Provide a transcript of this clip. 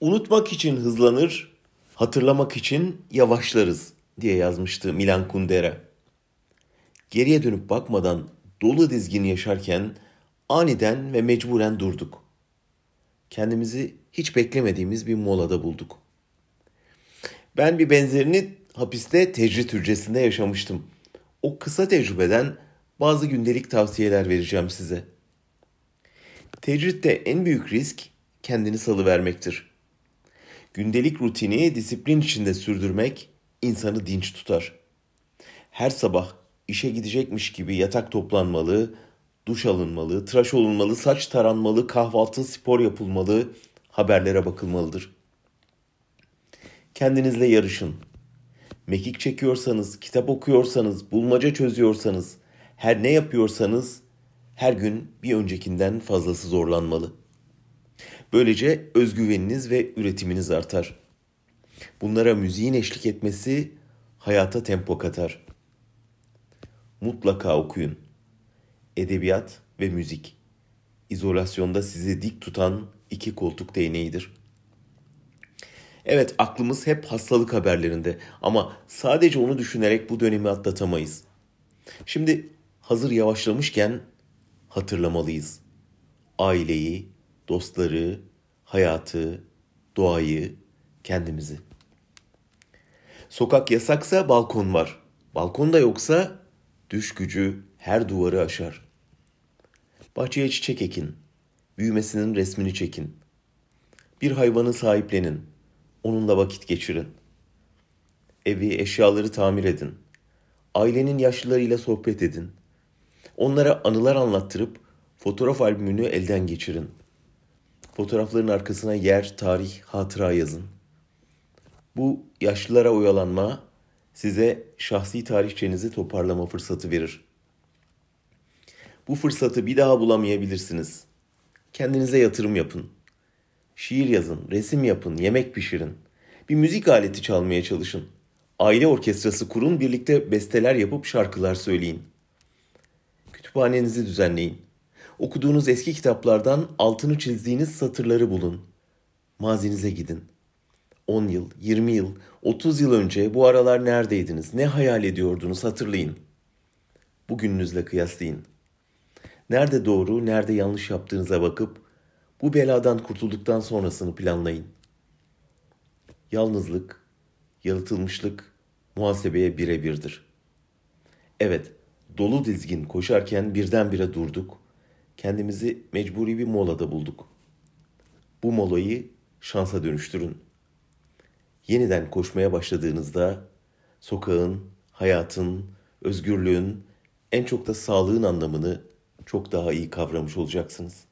Unutmak için hızlanır, hatırlamak için yavaşlarız diye yazmıştı Milan Kundera. Geriye dönüp bakmadan dolu dizgin yaşarken aniden ve mecburen durduk. Kendimizi hiç beklemediğimiz bir molada bulduk. Ben bir benzerini hapiste tecrit hücresinde yaşamıştım. O kısa tecrübeden bazı gündelik tavsiyeler vereceğim size. Tecritte en büyük risk kendini salıvermektir. Gündelik rutini disiplin içinde sürdürmek insanı dinç tutar. Her sabah işe gidecekmiş gibi yatak toplanmalı, duş alınmalı, tıraş olunmalı, saç taranmalı, kahvaltı, spor yapılmalı, haberlere bakılmalıdır. Kendinizle yarışın. Mekik çekiyorsanız, kitap okuyorsanız, bulmaca çözüyorsanız, her ne yapıyorsanız her gün bir öncekinden fazlası zorlanmalı. Böylece özgüveniniz ve üretiminiz artar. Bunlara müziğin eşlik etmesi hayata tempo katar. Mutlaka okuyun. Edebiyat ve müzik. İzolasyonda sizi dik tutan iki koltuk değneğidir. Evet aklımız hep hastalık haberlerinde ama sadece onu düşünerek bu dönemi atlatamayız. Şimdi hazır yavaşlamışken hatırlamalıyız. Aileyi, dostları, hayatı, doğayı, kendimizi. Sokak yasaksa balkon var. Balkon da yoksa düş gücü her duvarı aşar. Bahçeye çiçek ekin. Büyümesinin resmini çekin. Bir hayvanı sahiplenin. Onunla vakit geçirin. Evi, eşyaları tamir edin. Ailenin yaşlılarıyla sohbet edin. Onlara anılar anlattırıp fotoğraf albümünü elden geçirin. Fotoğrafların arkasına yer, tarih, hatıra yazın. Bu yaşlılara oyalanma size şahsi tarihçenizi toparlama fırsatı verir. Bu fırsatı bir daha bulamayabilirsiniz. Kendinize yatırım yapın. Şiir yazın, resim yapın, yemek pişirin. Bir müzik aleti çalmaya çalışın. Aile orkestrası kurun, birlikte besteler yapıp şarkılar söyleyin. Kütüphanenizi düzenleyin. Okuduğunuz eski kitaplardan altını çizdiğiniz satırları bulun. Mazinize gidin. 10 yıl, 20 yıl, 30 yıl önce bu aralar neredeydiniz? Ne hayal ediyordunuz? Hatırlayın. Bugününüzle kıyaslayın. Nerede doğru, nerede yanlış yaptığınıza bakıp bu beladan kurtulduktan sonrasını planlayın. Yalnızlık, yalıtılmışlık muhasebeye birebirdir. Evet, dolu dizgin koşarken birdenbire durduk. Kendimizi mecburi bir molada bulduk. Bu molayı şansa dönüştürün. Yeniden koşmaya başladığınızda sokağın, hayatın, özgürlüğün, en çok da sağlığın anlamını çok daha iyi kavramış olacaksınız.